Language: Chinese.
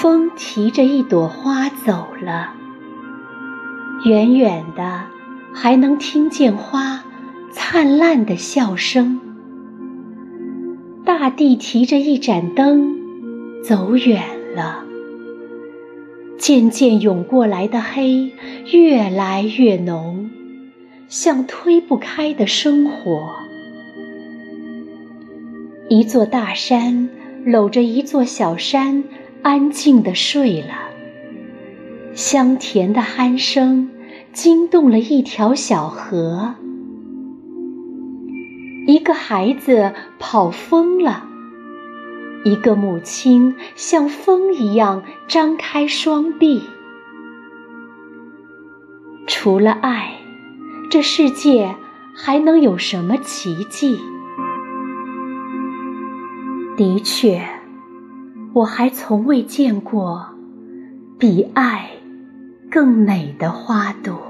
风提着一朵花走了，远远的还能听见花灿烂的笑声。大地提着一盏灯走远了，渐渐涌过来的黑越来越浓，像推不开的生活。一座大山搂着一座小山。安静地睡了，香甜的鼾声惊动了一条小河。一个孩子跑疯了，一个母亲像风一样张开双臂。除了爱，这世界还能有什么奇迹？的确。我还从未见过比爱更美的花朵。